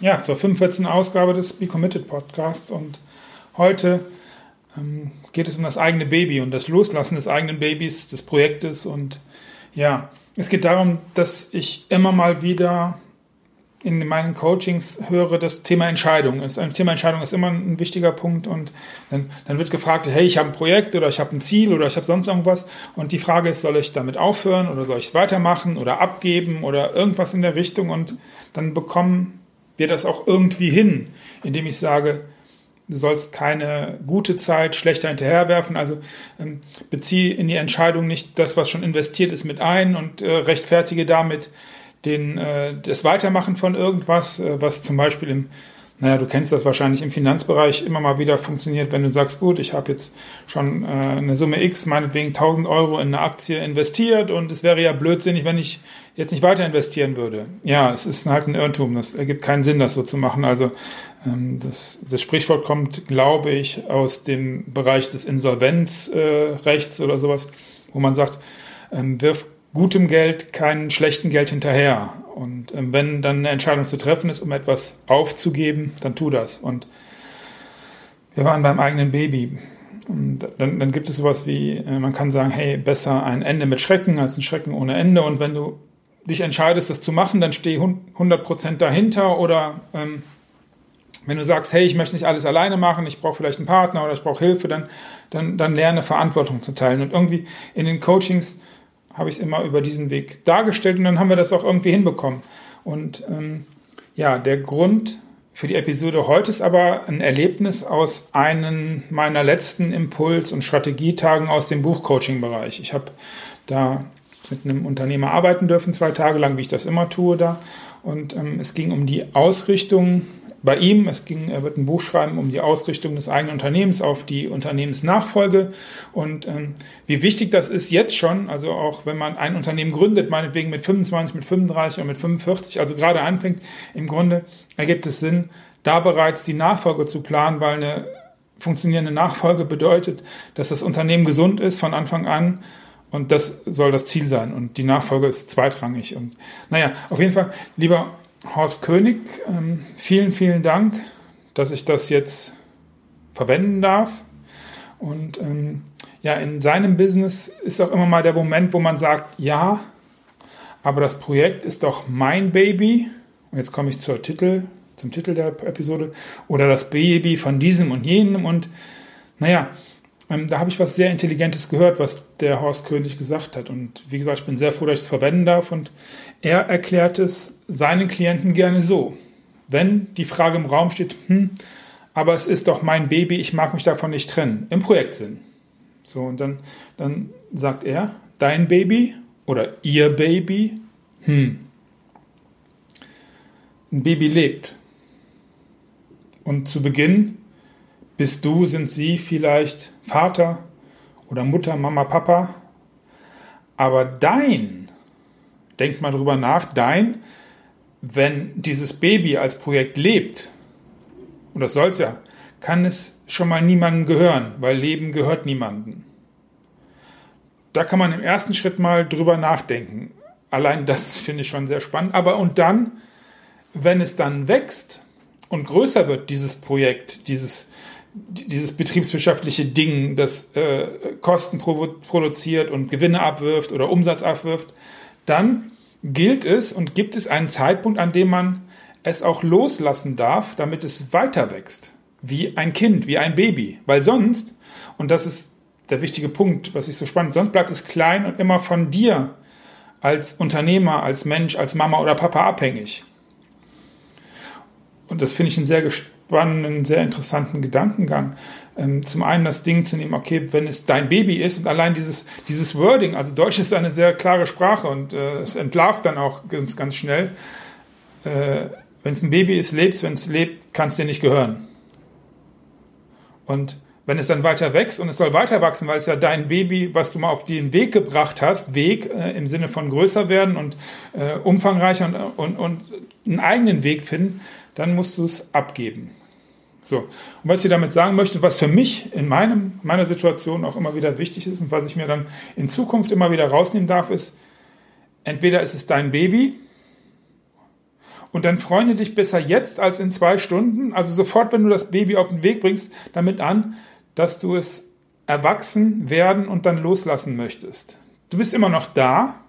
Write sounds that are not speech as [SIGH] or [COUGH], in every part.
ja, zur 45. Ausgabe des Be Committed Podcasts. Und heute ähm, geht es um das eigene Baby und das Loslassen des eigenen Babys, des Projektes. Und ja, es geht darum, dass ich immer mal wieder in meinen Coachings höre, das Thema Entscheidung ist. Ein Thema Entscheidung ist immer ein wichtiger Punkt und dann, dann wird gefragt, hey, ich habe ein Projekt oder ich habe ein Ziel oder ich habe sonst irgendwas und die Frage ist, soll ich damit aufhören oder soll ich es weitermachen oder abgeben oder irgendwas in der Richtung und dann bekommen wir das auch irgendwie hin, indem ich sage, du sollst keine gute Zeit schlechter hinterherwerfen. Also ähm, beziehe in die Entscheidung nicht das, was schon investiert ist, mit ein und äh, rechtfertige damit den, äh, das Weitermachen von irgendwas, äh, was zum Beispiel im naja, du kennst das wahrscheinlich im Finanzbereich immer mal wieder funktioniert, wenn du sagst, gut, ich habe jetzt schon äh, eine Summe X, meinetwegen 1000 Euro in eine Aktie investiert und es wäre ja blödsinnig, wenn ich jetzt nicht weiter investieren würde. Ja, es ist halt ein Irrtum, das ergibt keinen Sinn, das so zu machen. Also ähm, das, das Sprichwort kommt, glaube ich, aus dem Bereich des Insolvenzrechts äh, oder sowas, wo man sagt, ähm, wirf gutem Geld kein schlechten Geld hinterher. Und ähm, wenn dann eine Entscheidung zu treffen ist, um etwas aufzugeben, dann tu das. Und wir waren beim eigenen Baby. Und dann, dann gibt es sowas wie, äh, man kann sagen, hey, besser ein Ende mit Schrecken als ein Schrecken ohne Ende. Und wenn du dich entscheidest, das zu machen, dann steh 100% dahinter. Oder ähm, wenn du sagst, hey, ich möchte nicht alles alleine machen, ich brauche vielleicht einen Partner oder ich brauche Hilfe, dann, dann, dann lerne Verantwortung zu teilen. Und irgendwie in den Coachings habe ich es immer über diesen Weg dargestellt und dann haben wir das auch irgendwie hinbekommen. Und ähm, ja, der Grund für die Episode heute ist aber ein Erlebnis aus einem meiner letzten Impuls- und Strategietagen aus dem Buchcoaching-Bereich. Ich habe da mit einem Unternehmer arbeiten dürfen, zwei Tage lang, wie ich das immer tue da. Und ähm, es ging um die Ausrichtung bei ihm. Es ging, er wird ein Buch schreiben um die Ausrichtung des eigenen Unternehmens auf die Unternehmensnachfolge und ähm, wie wichtig das ist jetzt schon, also auch wenn man ein Unternehmen gründet, meinetwegen mit 25, mit 35 oder mit 45, also gerade anfängt, im Grunde ergibt es Sinn, da bereits die Nachfolge zu planen, weil eine funktionierende Nachfolge bedeutet, dass das Unternehmen gesund ist von Anfang an und das soll das Ziel sein. Und die Nachfolge ist zweitrangig. Und naja, auf jeden Fall, lieber Horst König, ähm, vielen, vielen Dank, dass ich das jetzt verwenden darf. Und ähm, ja, in seinem Business ist auch immer mal der Moment, wo man sagt, ja, aber das Projekt ist doch mein Baby. Und jetzt komme ich zur Titel, zum Titel der Episode. Oder das Baby von diesem und jenem. Und naja, ähm, da habe ich was sehr Intelligentes gehört, was der Horst König gesagt hat. Und wie gesagt, ich bin sehr froh, dass ich es verwenden darf. Und er erklärt es seinen Klienten gerne so. Wenn die Frage im Raum steht, hm, aber es ist doch mein Baby, ich mag mich davon nicht trennen, im Projektsinn. So, und dann, dann sagt er, dein Baby oder ihr Baby, hm, ein Baby lebt. Und zu Beginn bist du, sind sie vielleicht Vater oder Mutter, Mama, Papa. Aber dein, denk mal drüber nach, dein, wenn dieses Baby als Projekt lebt, und das soll es ja, kann es schon mal niemandem gehören, weil Leben gehört niemandem. Da kann man im ersten Schritt mal drüber nachdenken. Allein das finde ich schon sehr spannend. Aber und dann, wenn es dann wächst und größer wird, dieses Projekt, dieses, dieses betriebswirtschaftliche Ding, das äh, Kosten produziert und Gewinne abwirft oder Umsatz abwirft, dann gilt es und gibt es einen Zeitpunkt, an dem man es auch loslassen darf, damit es weiter wächst. Wie ein Kind, wie ein Baby. Weil sonst, und das ist der wichtige Punkt, was ich so spannend, sonst bleibt es klein und immer von dir als Unternehmer, als Mensch, als Mama oder Papa abhängig. Und das finde ich einen sehr spannenden, sehr interessanten Gedankengang. Ähm, zum einen das Ding zu nehmen, okay, wenn es dein Baby ist und allein dieses, dieses Wording, also Deutsch ist eine sehr klare Sprache und äh, es entlarvt dann auch ganz, ganz schnell. Äh, wenn es ein Baby ist, lebst, wenn es lebt, kann es dir nicht gehören. Und wenn es dann weiter wächst und es soll weiter wachsen, weil es ja dein Baby, was du mal auf den Weg gebracht hast, Weg äh, im Sinne von größer werden und äh, umfangreicher und, und, und einen eigenen Weg finden, dann musst du es abgeben. So, und was ich damit sagen möchte, was für mich in meinem, meiner Situation auch immer wieder wichtig ist und was ich mir dann in Zukunft immer wieder rausnehmen darf, ist, entweder ist es dein Baby und dann freunde dich besser jetzt als in zwei Stunden, also sofort, wenn du das Baby auf den Weg bringst, damit an, dass du es erwachsen werden und dann loslassen möchtest. Du bist immer noch da,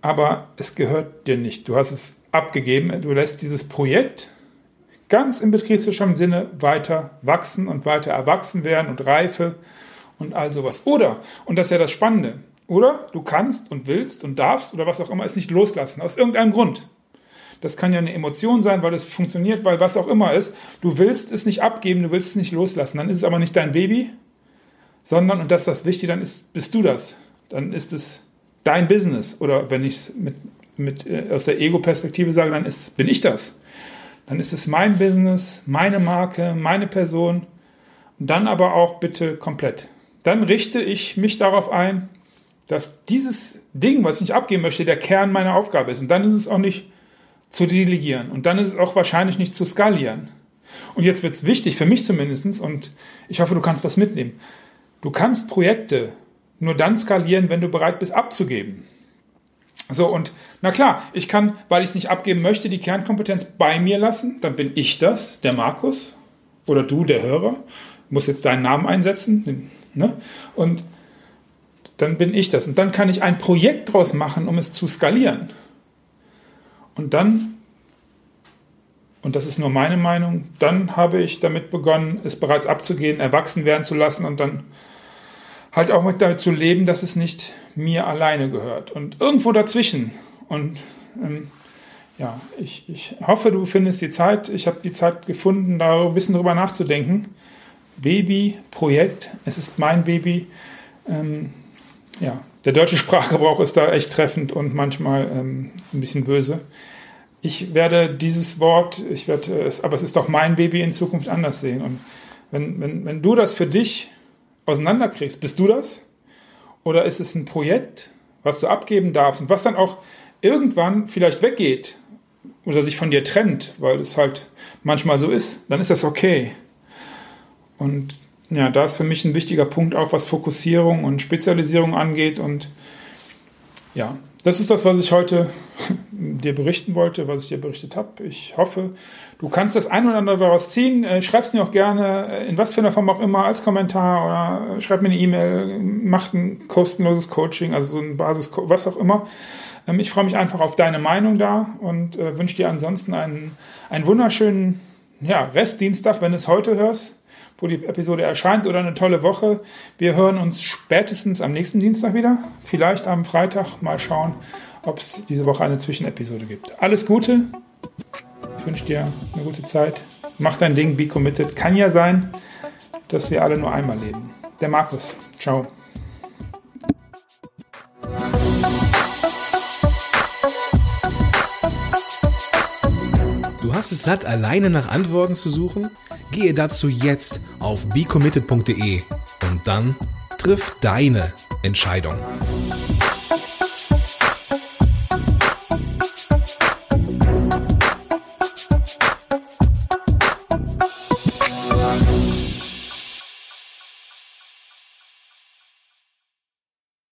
aber es gehört dir nicht. Du hast es abgegeben, du lässt dieses Projekt ganz im betriebswirtschaftlichen Sinne weiter wachsen und weiter erwachsen werden und reife und all sowas. Oder, und das ist ja das Spannende, oder du kannst und willst und darfst oder was auch immer es nicht loslassen, aus irgendeinem Grund. Das kann ja eine Emotion sein, weil es funktioniert, weil was auch immer ist. Du willst es nicht abgeben, du willst es nicht loslassen. Dann ist es aber nicht dein Baby, sondern, und das ist das Wichtige, dann ist, bist du das. Dann ist es dein Business. Oder wenn ich es mit, mit, äh, aus der Ego-Perspektive sage, dann ist, bin ich das. Dann ist es mein Business, meine Marke, meine Person. Dann aber auch bitte komplett. Dann richte ich mich darauf ein, dass dieses Ding, was ich abgeben möchte, der Kern meiner Aufgabe ist. Und dann ist es auch nicht zu delegieren. Und dann ist es auch wahrscheinlich nicht zu skalieren. Und jetzt wird es wichtig, für mich zumindest, und ich hoffe, du kannst was mitnehmen. Du kannst Projekte nur dann skalieren, wenn du bereit bist abzugeben. So, und na klar, ich kann, weil ich es nicht abgeben möchte, die Kernkompetenz bei mir lassen. Dann bin ich das, der Markus, oder du, der Hörer. Muss jetzt deinen Namen einsetzen. Ne? Und dann bin ich das. Und dann kann ich ein Projekt draus machen, um es zu skalieren. Und dann, und das ist nur meine Meinung, dann habe ich damit begonnen, es bereits abzugehen, erwachsen werden zu lassen und dann halt auch mit damit zu leben, dass es nicht mir alleine gehört. Und irgendwo dazwischen. Und ähm, ja, ich, ich hoffe, du findest die Zeit. Ich habe die Zeit gefunden, da ein bisschen drüber nachzudenken. Baby, Projekt, es ist mein Baby. Ähm, ja, der deutsche Sprachgebrauch ist da echt treffend und manchmal ähm, ein bisschen böse. Ich werde dieses Wort, ich werde es, aber es ist doch mein Baby in Zukunft anders sehen. Und wenn, wenn, wenn du das für dich auseinanderkriegst, bist du das? Oder ist es ein Projekt, was du abgeben darfst und was dann auch irgendwann vielleicht weggeht oder sich von dir trennt, weil es halt manchmal so ist, dann ist das okay. Und ja, da ist für mich ein wichtiger Punkt auch, was Fokussierung und Spezialisierung angeht. Und ja, das ist das, was ich heute [LAUGHS] dir berichten wollte, was ich dir berichtet habe. Ich hoffe, du kannst das ein oder andere daraus ziehen. Äh, schreib es mir auch gerne, äh, in was für einer Form auch immer, als Kommentar oder schreib mir eine E-Mail, mach ein kostenloses Coaching, also so ein Basis, was auch immer. Ähm, ich freue mich einfach auf deine Meinung da und äh, wünsche dir ansonsten einen, einen wunderschönen ja, Restdienstag, wenn du es heute hörst wo die Episode erscheint oder eine tolle Woche. Wir hören uns spätestens am nächsten Dienstag wieder. Vielleicht am Freitag. Mal schauen, ob es diese Woche eine Zwischenepisode gibt. Alles Gute. Ich wünsche dir eine gute Zeit. Mach dein Ding, be committed. Kann ja sein, dass wir alle nur einmal leben. Der Markus. Ciao. Du hast es satt, alleine nach Antworten zu suchen? Gehe dazu jetzt auf becommitted.de und dann triff deine Entscheidung.